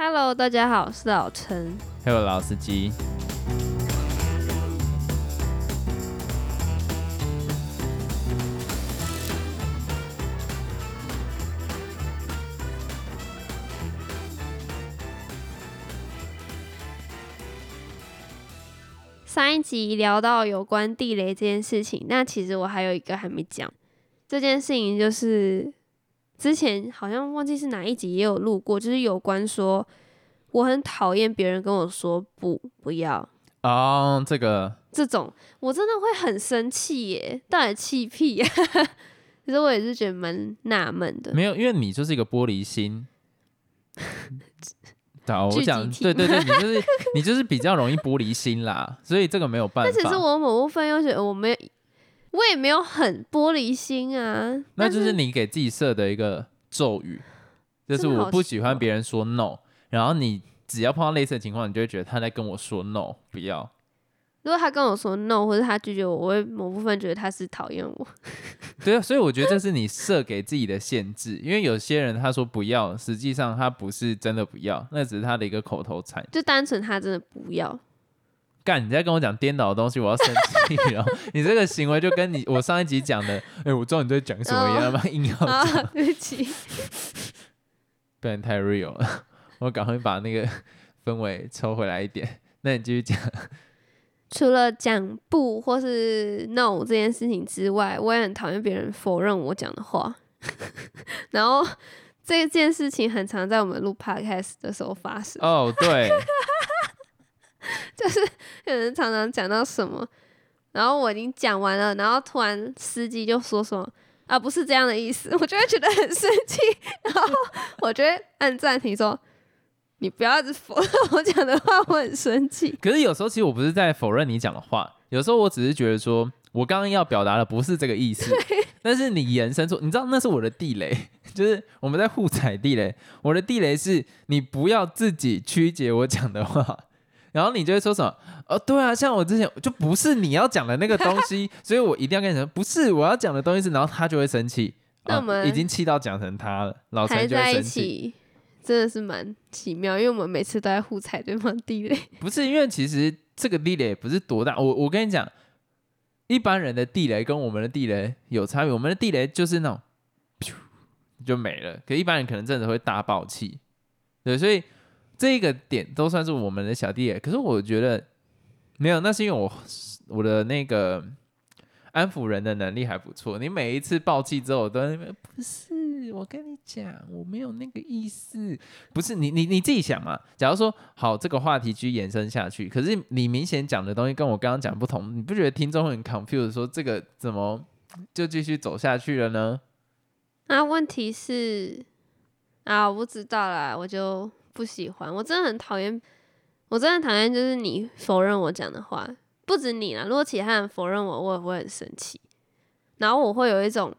Hello，大家好，我是老陈。Hello，老司机。上一集聊到有关地雷这件事情，那其实我还有一个还没讲。这件事情就是之前好像忘记是哪一集也有录过，就是有关说我很讨厌别人跟我说不不要哦，这个这种，我真的会很生气耶，到底气屁呀？其实我也是觉得蛮纳闷的。没有，因为你就是一个玻璃心。好，我聚讲，对对对，你就是你就是比较容易玻璃心啦，所以这个没有 办法但其实法。我某部分又觉得我没有，我也没有很玻璃心啊。那就是你给自己设的一个咒语，就是我不喜欢别人说 no，然后你只要碰到类似的情况，你就会觉得他在跟我说 no，不要。如果他跟我说 no，或者他拒绝我，我会某部分觉得他是讨厌我。对啊，所以我觉得这是你设给自己的限制，因为有些人他说不要，实际上他不是真的不要，那只是他的一个口头禅。就单纯他真的不要。干，你在跟我讲颠倒的东西，我要生气了。你这个行为就跟你我上一集讲的，哎、我知道你在讲什么一样吗，硬要啊讲，，对不起。不然太 real 了。我赶快把那个氛围抽回来一点。那你继续讲。除了讲不或是 no 这件事情之外，我也很讨厌别人否认我讲的话。然后这件事情很常在我们录 podcast 的时候发生。哦，对，就是有人常常讲到什么，然后我已经讲完了，然后突然司机就说什么啊，不是这样的意思，我就会觉得很生气，然后我就会按暂停说，你不要一直否认我讲的话，我很生气。可是有时候其实我不是在否认你讲的话，有时候我只是觉得说，我刚刚要表达的不是这个意思，但是你延伸出，你知道那是我的地雷，就是我们在互踩地雷。我的地雷是你不要自己曲解我讲的话，然后你就会说什么，哦，对啊，像我之前就不是你要讲的那个东西，所以我一定要跟你说，不是我要讲的东西是，然后他就会生气。啊那我们已经气到讲成他了，老还陈就生气。起，真的是蛮奇妙，因为我们每次都在互踩对方地雷。不是因为其实这个地雷不是多大，我我跟你讲，一般人的地雷跟我们的地雷有差别，我们的地雷就是那种，就没了，可一般人可能真的会大爆气，对，所以这个点都算是我们的小弟。可是我觉得没有，那是因为我我的那个安抚人的能力还不错。你每一次爆气之后，我都在那边不是，我跟你讲，我没有那个意思，不是你你你自己想嘛。假如说好，这个话题继续延伸下去，可是你明显讲的东西跟我刚刚讲不同，你不觉得听众很 confused，说这个怎么就继续走下去了呢？那问题是啊，我不知道啦，我就不喜欢，我真的很讨厌，我真的讨厌就是你否认我讲的话，不止你啦，如果其他人否认我，我也会很生气，然后我会有一种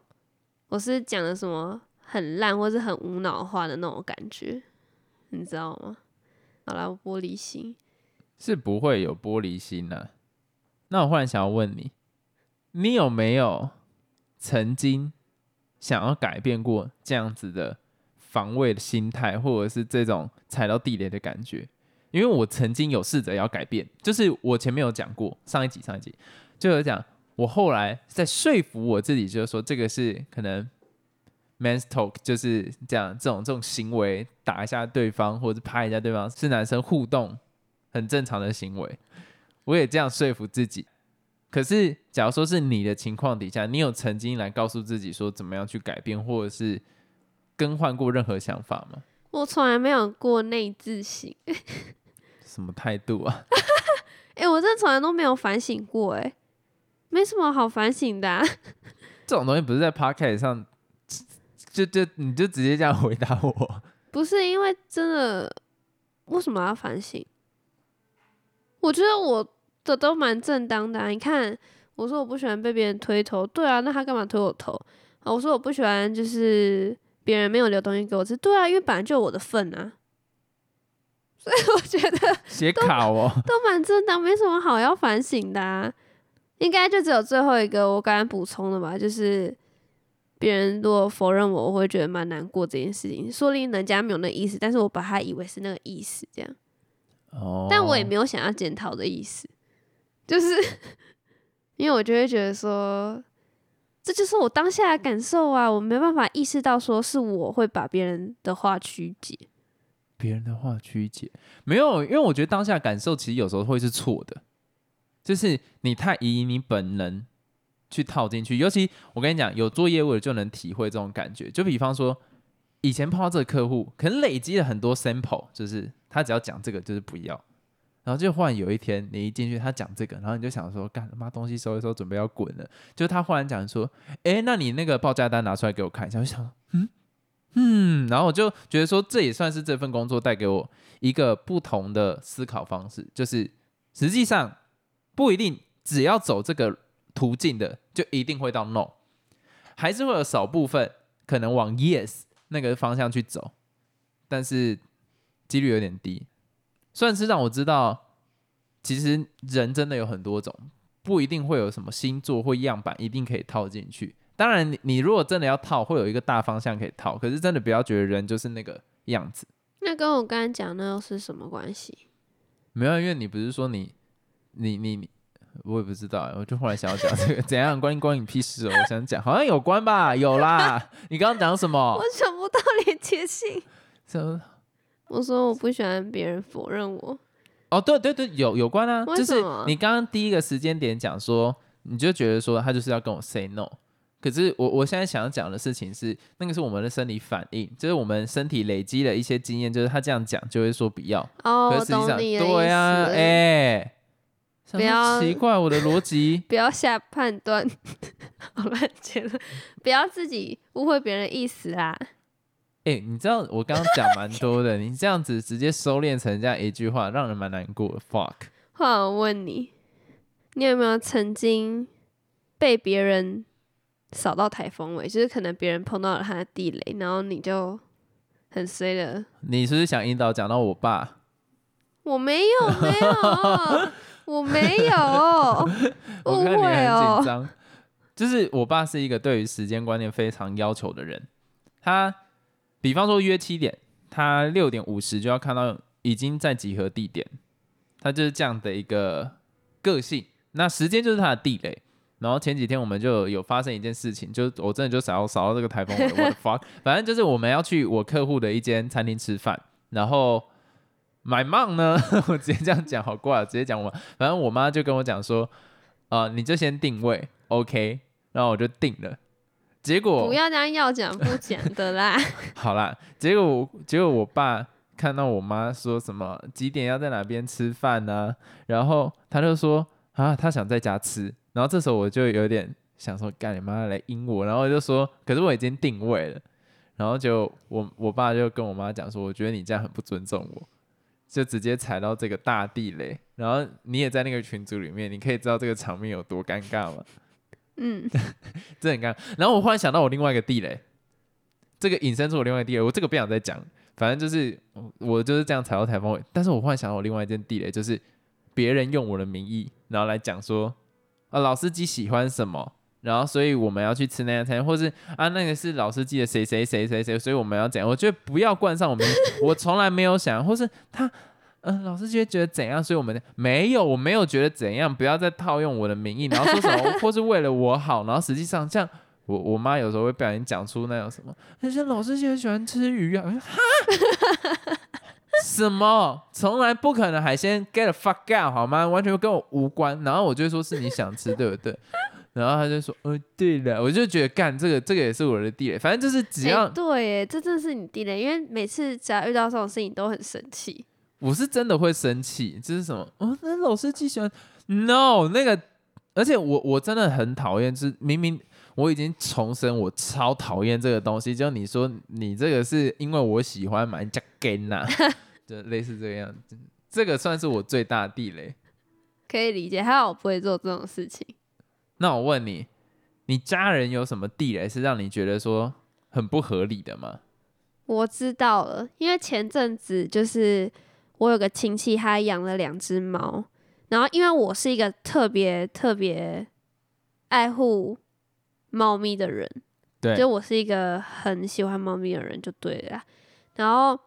我是讲的什么很烂或是很无脑话的那种感觉，你知道吗？好啦，我玻璃心，是不会有玻璃心的、那我忽然想要问你，你有没有曾经想要改变过这样子的防卫的心态，或者是这种踩到地雷的感觉？因为我曾经有试着要改变，就是我前面有讲过，上一集上一集就有讲，我后来在说服我自己，就是说这个是可能 man's talk，就是这样这种这种行为，打一下对方或者拍一下对方，是男生互动很正常的行为。我也这样说服自己。可是，假如说是你的情况底下，你有曾经来告诉自己说怎么样去改变，或者是更换过任何想法吗？我从来没有过内自省，什么态度啊？哎、我真的从来都没有反省过、哎，没什么好反省的、啊。这种东西不是在 podcast 上，就就你就直接这样回答我。不是因为真的，为什么要反省？我觉得我的都蛮正当的、啊。你看，我说我不喜欢被别人推头，对啊，那他干嘛推我头？啊，我说我不喜欢就是别人没有留东西给我吃，对啊，因为本来就有我的份啊。所以我觉得写卡哦，都蛮正当，没什么好要反省的、啊。应该就只有最后一个我刚刚补充的吧，就是别人如果否认我，我会觉得蛮难过这件事情。说不定人家没有那意思，但是我把他以为是那个意思，这样。哦，但我也没有想要检讨的意思，就是因为我就会觉得说，这就是我当下的感受啊，我没办法意识到说是我会把别人的话曲解。别人的话曲解没有，因为我觉得当下感受其实有时候会是错的，就是你太以你本能去套进去。尤其我跟你讲，有做业务的就能体会这种感觉。就比方说，以前碰到这个客户，可能累积了很多 sample，就是他只要讲这个就是不要，然后就忽然有一天你一进去他讲这个，然后你就想说，干他妈东西收一收，准备要滚了。就他忽然讲说，哎，那你那个报价单拿出来给我看一下，我想，嗯。嗯，然后我就觉得说，这也算是这份工作带给我一个不同的思考方式，就是实际上不一定只要走这个途径的，就一定会到 no，还是会有少部分可能往 yes 那个方向去走，但是几率有点低，算是让我知道，其实人真的有很多种，不一定会有什么星座或样板一定可以套进去。当然，你你如果真的要套，会有一个大方向可以套。可是真的不要觉得人就是那个样子。那跟我刚刚讲那又是什么关系？没有，因为你不是说你你你你，我也不知道。我就后来想要讲这个，怎样关关你屁事哦？我想讲，好像有关吧？有啦。你刚刚讲什么？我想不到连接性。什么？我说我不喜欢别人否认我。哦，对对对，有有关啊。就是你刚刚第一个时间点讲说，你就觉得说他就是要跟我 say no。可是我我现在想要讲的事情是，那个是我们的生理反应，就是我们身体累积了一些经验，就是他这样讲就会说不要。哦，可是实际上对啊，哎，不要奇怪我的逻辑，不要下判断，好乱结论，不要自己误会别人的意思啊。哎，你知道我刚刚讲蛮多的，你这样子直接收敛成这样一句话，让人蛮难过的。Fuck。话我问你，你有没有曾经被别人？扫到台风尾，就是可能别人碰到了他的地雷，然后你就很衰了。你是不是想引导讲到我爸？我没有，没有，我没有，误会哦。就是我爸是一个对于时间观念非常要求的人。他比方说约七点，他六点五十就要看到已经在集合地点，他就是这样的一个个性。那时间就是他的地雷。然后前几天我们就有发生一件事情，就我真的就扫扫到这个台风尾，我的 fuck，反正就是我们要去我客户的一间餐厅吃饭，然后 my mom 呢，我直接这样讲好怪，直接讲我，反正我妈就跟我讲说，啊，你就先定位，OK，然后我就定了，结果不要这样要讲不讲的啦，好啦，结果我结果我爸看到我妈说什么几点要在哪边吃饭呢，然后他就说啊，他想在家吃。然后这时候我就有点想说，干你妈来阴我，然后就说，可是我已经定位了，然后就我我爸就跟我妈讲说，我觉得你这样很不尊重我，就直接踩到这个大地雷。然后你也在那个群组里面，你可以知道这个场面有多尴尬吗？嗯，这很尴尬。然后我忽然想到我另外一个地雷，这个引申出我另外一个地雷，我这个不想再讲，反正就是我就是这样踩到台风尾。但是我忽然想到我另外一件地雷，就是别人用我的名义，然后来讲说。啊，老司机喜欢什么？然后，所以我们要去吃那家餐厅，或是啊，那个是老司机的谁谁谁谁谁，所以我们要怎样？我觉得不要冠上我们，我从来没有想，或是他，嗯，老师觉得觉得怎样？所以我们没有，我没有觉得怎样，不要再套用我的名义，然后说什么，或是为了我好，然后实际上这样，我我妈有时候会不小心讲出那种什么，那些老司机很喜欢吃鱼啊，哈。什么？从来不可能海鲜 get fuck out 好吗？完全跟我无关。然后我就说是你想吃，对不对？然后他就说，呃，对的。我就觉得干这个，这个也是我的地雷。反正就是只要对，这真的是你地雷。因为每次只要遇到这种事情，都很生气。我是真的会生气。这是什么？哦，那老师既喜欢 no 那个，而且我我真的很讨厌，是明明我已经重申，我超讨厌这个东西。就你说你这个是因为我喜欢买加根呐。就类似这个样子，这个算是我最大的地雷，可以理解。还好我不会做这种事情。那我问你，你家人有什么地雷是让你觉得说很不合理的吗？我知道了，因为前阵子就是我有个亲戚，他养了两只猫，然后因为我是一个特别特别爱护猫咪的人，对，就我是一个很喜欢猫咪的人，就对了啦。然后，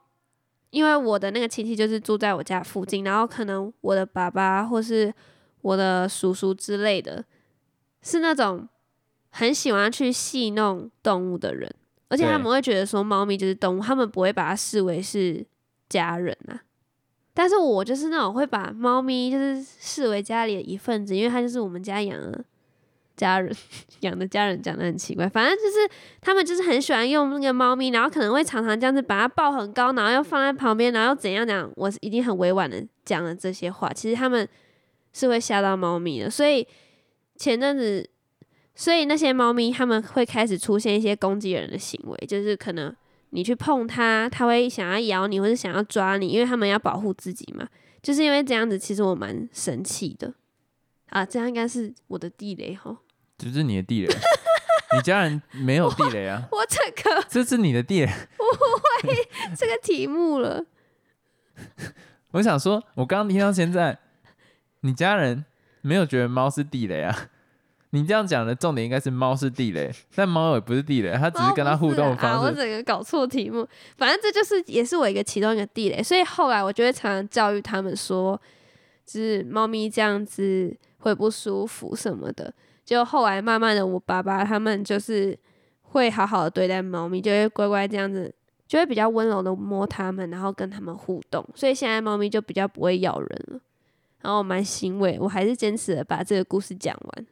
因为我的那个亲戚就是住在我家附近，然后可能我的爸爸或是我的叔叔之类的，是那种很喜欢去戏弄动物的人，而且他们会觉得说猫咪就是动物，他们不会把它视为是家人啊。但是我就是那种会把猫咪就是视为家里的一份子，因为它就是我们家养的家人 养的家人，讲的很奇怪，反正就是他们就是很喜欢用那个猫咪，然后可能会常常这样子把它抱很高，然后又放在旁边，然后怎样讲，我已经很委婉的讲了这些话，其实他们是会吓到猫咪的，所以前阵子，所以那些猫咪他们会开始出现一些攻击人的行为，就是可能你去碰它，它会想要咬你，或者想要抓你，因为他们要保护自己嘛。就是因为这样子，其实我蛮生气的啊，这样应该是我的地雷哈。这是你的地雷，你家人没有地雷啊，我这个 这是你的地雷。这个题目了，我想说，我刚刚听到现在，你家人没有觉得猫是地雷啊？你这样讲的重点应该是猫是地雷，但猫也不是地雷，它只是跟它互动的哦不是啊，我。整个搞错题目。反正这就是也是我一个其中一个地雷，所以后来我就会常常教育他们说，就是猫咪这样子会不舒服什么的。就后来慢慢的，我爸爸他们就是会好好的对待猫咪，就会乖乖这样子，就会比较温柔的摸它们，然后跟它们互动。所以现在猫咪就比较不会咬人了。然后我蛮欣慰，我还是坚持的把这个故事讲完。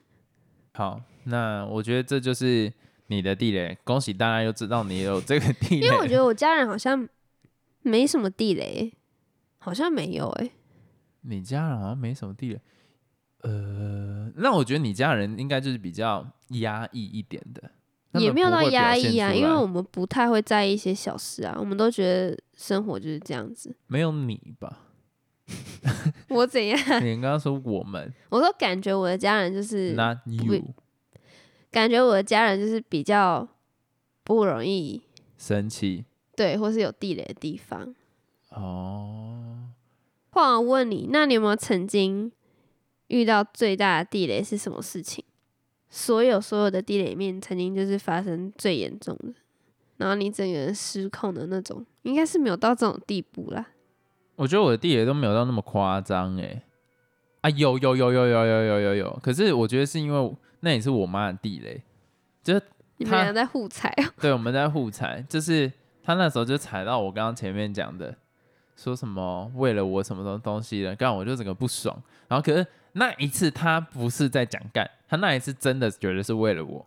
好，那我觉得这就是你的地雷，恭喜大家又知道你有这个地雷。因为我觉得 我家人好像没什么地雷，好像没有哎、你家人好像没什么地雷。呃，那我觉得你家人应该就是比较压抑一点的，也没有到压抑啊，因为我们不太会在意一些小事啊，我们都觉得生活就是这样子。没有你吧？我怎样？你刚刚说我们我说感觉我的家人就是，，not you，感觉我的家人就是比较不容易生气对，或是有地雷的地方。哦。话我问你，那你有没有曾经遇到最大的地雷是什么事情？所有所有的地雷里面，曾经就是发生最严重的，然后你整个人失控的那种，应该是没有到这种地步啦。我觉得我的地雷都没有到那么夸张哎。啊，有有有有有有有有有，可是我觉得是因为那也是我妈的地雷，就是他你们俩在互踩哦、对，我们在互踩，就是他那时候就踩到我刚刚前面讲的，说什么为了我什么什么东西的，干我就整个不爽。然后可是那一次他不是在讲干，他那一次真的觉得是为了我，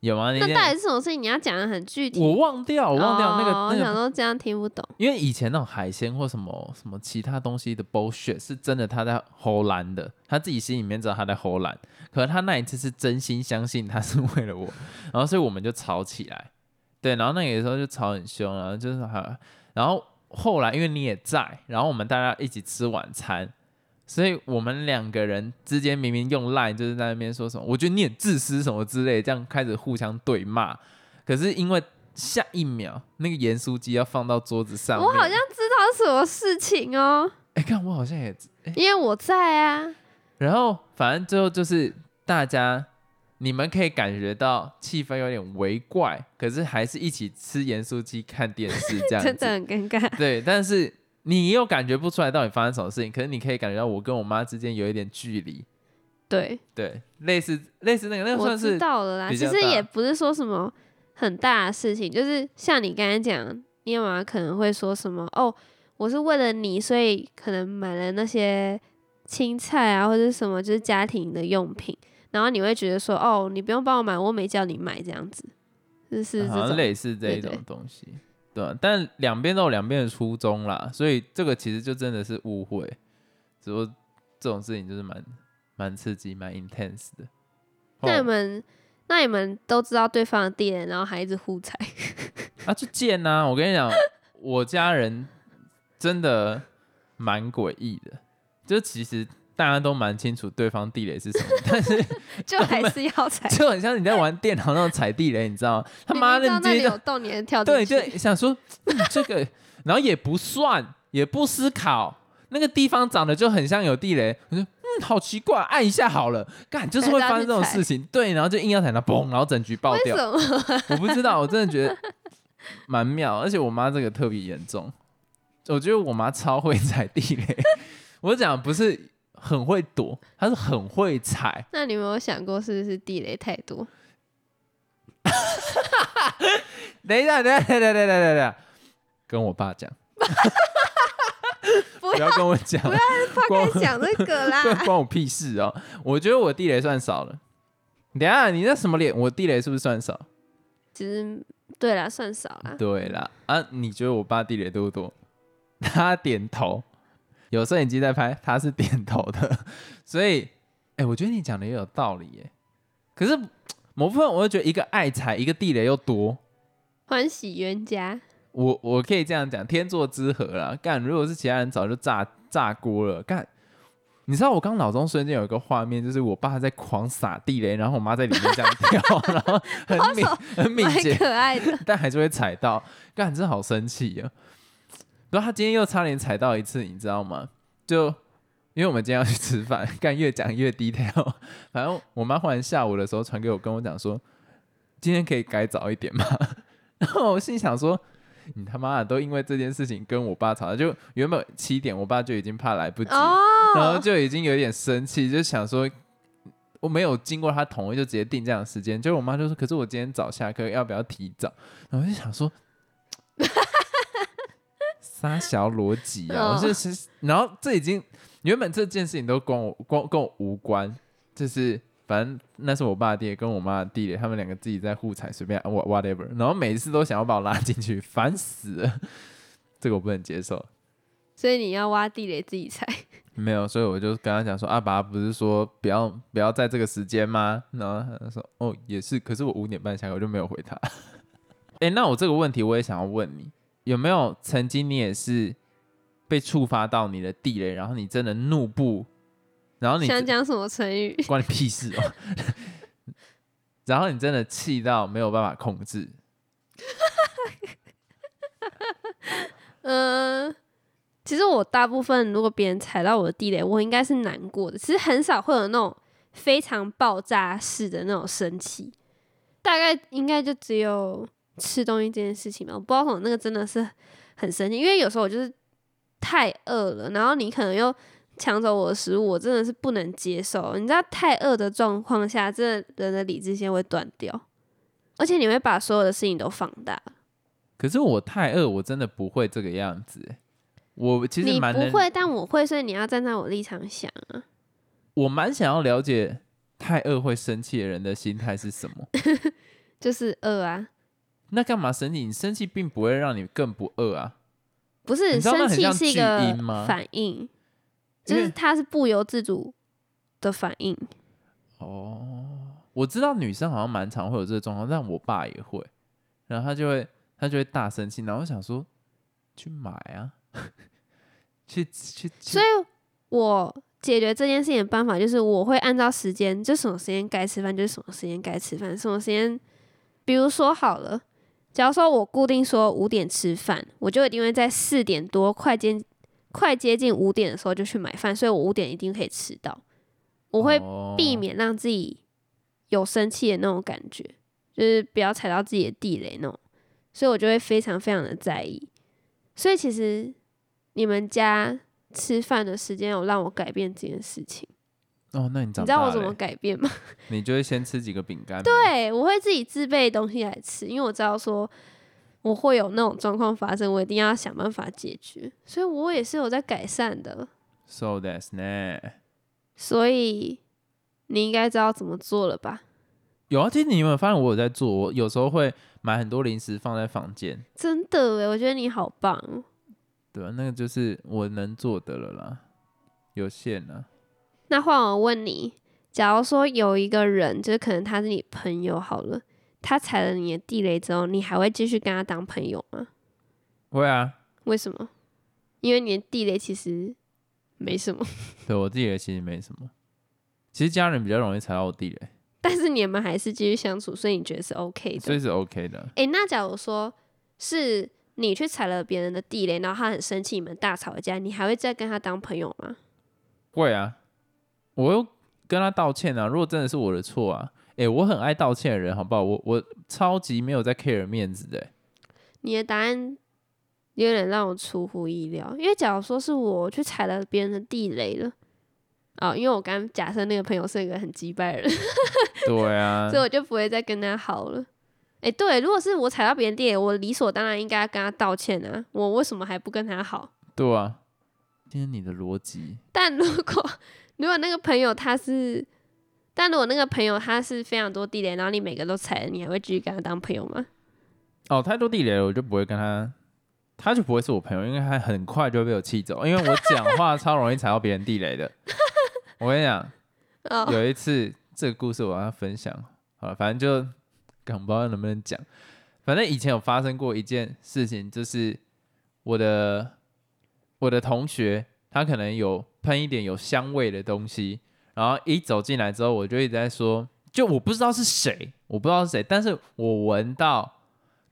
有吗？那那到天底是什么事情？你要讲的很具体。我忘掉，我忘掉那个、那个，想说这样听不懂。因为以前那种海鲜或什么什么其他东西的 bullshit 是真的他在齁懒的，他自己心里面知道他在齁懒，可是他那一次是真心相信他是 为了我，然后所以我们就吵起来，对，然后那个时候就吵很凶，然后就是还，然后后来因为你也在，然后我们大家一起吃晚餐，所以我们两个人之间明明用 line 就是在那边说什么，我觉得你很自私什么之类，这样开始互相对骂，可是因为下一秒那个盐酥鸡要放到桌子上面，我好像知道什么事情哦，哎，看我好像也哎，因为我在啊。然后反正最后就是大家。你们可以感觉到气氛有点微怪，可是还是一起吃盐酥鸡、看电视这样子。真的很尴尬。对，但是你又感觉不出来到底发生什么事情，可是你可以感觉到我跟我妈之间有一点距离，对，对，类似类似那个，那个我知算是道了啦。其实也不是说什么很大的事情，就是像你刚才讲，你妈妈可能会说什么哦，我是为了你，所以可能买了那些青菜啊，或者什么就是家庭的用品，然后你会觉得说哦，你不用帮我买，我没叫你买这样子，就是这好像种。类似这一种东西，对啊但两边都有两边的初衷啦，所以这个其实就真的是误会，只不过这种事情就是蛮蛮刺激、蛮 intense 的。那你哦们那你们都知道对方的地雷，然后还一直互踩，啊，就贱呐、我跟你讲，我家人真的蛮诡异的，就其实大家都蛮清楚对方地雷是什么，但是就还是要踩。就很像你在玩电脑那种踩地雷，你知道吗？他妈的，那有洞，你的跳。对对，想说、嗯、这个，然后也不算，也不思考，那个地方长得就很像有地雷，我说嗯，嗯，好奇怪，按一下好了，干就是会发生这种事情，对，然后就硬要踩它，嘣，然后整局爆掉。我不知道，我真的觉得蛮妙，而且我妈这个特别严重，我觉得我妈超会踩地雷。我讲不是很会躲，他是很会踩。那你有没有想过是不是地雷太多？等一下，等一下，等等等等等等，跟我爸讲。不要跟我讲，不要光讲这个啦，关我屁事哦！我觉得我地雷算少了。等下，你那什么脸？我地雷是不是算少？其实对啦，算少啦。对啦，啊，你觉得我爸地雷多不多？他点头，有摄影机在拍，他是点头的。所以，哎，我觉得你讲的也有道理耶。可是某部分，我就觉得一个爱财，一个地雷又多，欢喜冤家。我我可以这样讲，天作之合啦。干，如果是其他人，早就炸炸锅了。干，你知道我刚脑中瞬间有一个画面，就是我爸在狂撒地雷，然后我妈在里面这样跳，然后很敏很敏捷，可爱的，但还是会踩到。干，真的好生气啊！然后他今天又差点踩到一次，你知道吗？就因为我们今天要去吃饭，干越讲越 detail。反正我妈忽然下午的时候传给我，跟我讲说，今天可以改早一点吗？然后我心想说。你他妈的都因为这件事情跟我爸吵架，就原本七点，我爸就已经怕来不及，然后就已经有点生气，就想说我没有经过他同意就直接定这样的时间，就我妈就说，可是我今天早下课，要不要提早？然后我就想说，撒小逻辑啊，我就是，然后这已经原本这件事情都跟我关跟我无关，就是。反正那是我爸爹跟我妈的弟弟，他们两个自己在互踩，随便 whatever，然后每一次都想要把我拉进去，烦死了，这个我不能接受。所以你要挖地雷自己踩？没有，所以我就跟他讲说，阿爸不是说不要不要在这个时间吗？然后他说哦也是，可是我五点半下课，我就没有回他。哎，那我这个问题我也想要问你，有没有曾经你也是被触发到你的地雷，然后你真的怒不？然后你想讲什么成语？关你屁事哦！然后你真的气到没有办法控制。嗯，其实我大部分如果别人踩到我的地雷，我应该是难过的。其实很少会有那种非常爆炸式的那种生气，大概应该就只有吃东西这件事情嘛。我不知道什么那个真的是很生气，因为有时候我就是太饿了，然后你可能又。抢走我的食物，我真的是不能接受。你知道，太饿的状况下，这人的理智线会断掉，而且你会把所有的事情都放大。可是我太饿，我真的不会这个样子。我其实你不会，但我会，所以你要站在我立场想啊。我蛮想要了解太饿会生气的人的心态是什么。就是饿啊。那干嘛生气？你生气并不会让你更不饿啊。不是，生气是一个反应。就是他是不由自主的反应。哦，我知道女生好像蛮常会有这个状况，但我爸也会，然后他就会他就会大生气，然后想说去买啊，去去。所以我解决这件事情的办法就是，我会按照时间，就什么时间该吃饭就是什么时间该吃饭，什么时间，比如说好了，假如说我固定说五点吃饭，我就一定会在四点多快接。快接近五点的时候就去买饭，所以我五点一定可以吃到。我会避免让自己有生气的那种感觉，就是不要踩到自己的地雷那种，所以我就会非常非常的在意。所以其实你们家吃饭的时间有让我改变这件事情哦。那你你知道我怎么改变吗？你就会先吃几个饼干。对，我会自己自备东西来吃，因为我知道说。我会有那种状况发生，我一定要想办法解决，所以我也是有在改善的。So that's ne。所以你应该知道怎么做了吧？有啊，其实你有没有发现我有在做？我有时候会买很多零食放在房间。真的诶，我觉得你好棒。对啊，那个就是我能做的了啦，有限啊。那换我问你，假如说有一个人，就是可能他是你朋友好了。他踩了你的地雷之后，你还会继续跟他当朋友吗？会啊。为什么？因为你的地雷其实没什么。对我地雷其实没什么。其实家人比较容易踩到我地雷。但是你们还是继续相处，所以你觉得是 OK 的。所以是 OK 的。哎，那假如说是你去踩了别人的地雷，然后他很生气，你们大吵一架，你还会再跟他当朋友吗？会啊。我又跟他道歉啊。如果真的是我的错啊，诶、我很爱道歉的人，好不好？我我超级没有在 care 面子的、你的答案有点让我出乎意料，因为假如说是我去踩了别人的地雷了，哦，因为我刚假设那个朋友是一个很击败人，对啊 所以，我就不会再跟他好了。哎、对，如果是我踩到别人地雷，我理所当然应该跟他道歉啊，我为什么还不跟他好？对啊。今天你的逻辑，但如果如果那个朋友他是，但如果那个朋友他是非常多地雷，然后你每个都踩了，你还会继续跟他当朋友吗？哦，太多地雷了，我就不会跟他，他就不会是我朋友，因为他很快就会被我气走，因为我讲话超容易踩到别人地雷的。我跟你讲，哦，有一次这个故事我要分享，好了，反正就，不知道能不能讲，反正以前有发生过一件事情，就是我的我的同学他可能有喷一点有香味的东西，然后一走进来之后，我就一直在说，就我不知道是谁，我不知道是谁，但是我闻到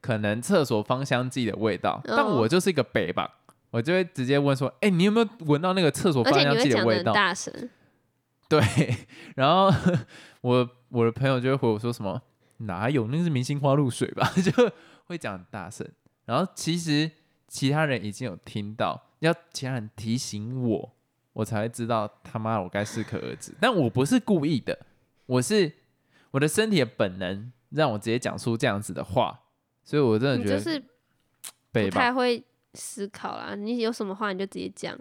可能厕所芳香剂的味道，但哦我就是一个北吧。我就会直接问说：“哎、你有没有闻到那个厕所芳香剂的味道？”大声，对，然后 我我的朋友就会回我说什么哪有那是明星花露水吧，就会讲很大声。然后其实其他人已经有听到，要其他人提醒我，我才会知道他妈我该适可而止。但我不是故意的，我是我的身体的本能让我直接讲出这样子的话，所以我真的觉得就是不。太会思考啦。你有什么话你就直接讲。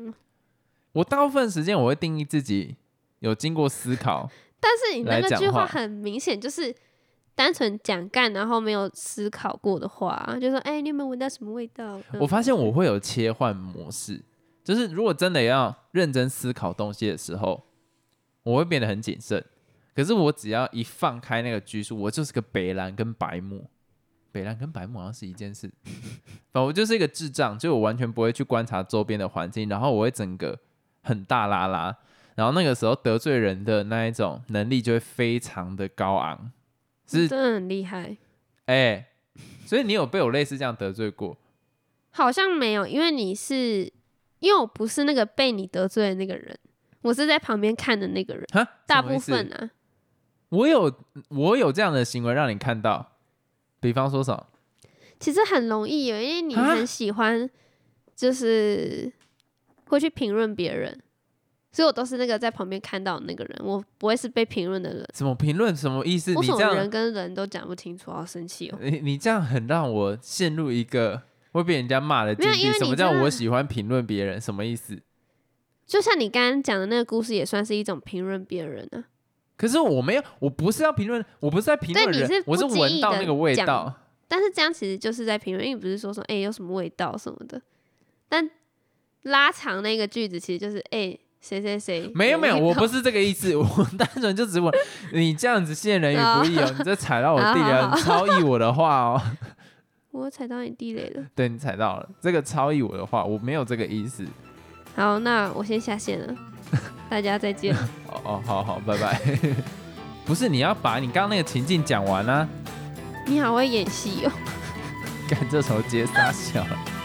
我大部分时间我会定义自己有经过思考，但是你那个句话话很明显就是单纯讲干，然后没有思考过的话，就说哎、你有没有闻到什么味道？我发现我会有切换模式，就是如果真的要认真思考东西的时候，我会变得很谨慎。可是我只要一放开那个拘束，我就是个北蓝跟白目。北蓝跟白目好像是一件事，反正我就是一个智障，就我完全不会去观察周边的环境，然后我会整个很大拉拉，然后那个时候得罪人的那一种能力就会非常的高昂，是真的很厉害。哎、所以你有被我类似这样得罪过？好像没有，因为你是因为我不是那个被你得罪的那个人，我是在旁边看的那个人，哈，大部分啊。我有我有这样的行为让你看到，比方说什么？其实很容易有，因为你啊很喜欢，就是会去评论别人，所以我都是那个在旁边看到的那个人，我不会是被评论的人。什么评论？什么意思？你这样人跟人都讲不清楚，好生气哦。你你这样很让我陷入一个会被人家骂的境地。什么叫我喜欢评论别人？什么意思？就像你刚刚讲的那个故事，也算是一种评论别人啊。可是我没有，我不是要评论，我不是在评论人是，我是闻到那个味道。但是这样其实就是在评论，因为不是说说哎、有什么味道什么的，但拉长那个句子其实就是哎谁谁谁没有没有，我不是这个意思，我单纯就只问你这样子陷人于不义哦，你这踩到我地雷超意我的话哦，我踩到你地雷了。对你踩到了，这个超意我的话，我没有这个意思。好，那我先下线了，大家再见。哦哦，好好，拜拜。不是，你要把你刚刚那个情境讲完啊，你好会演戏哦。干这时候接撒小了。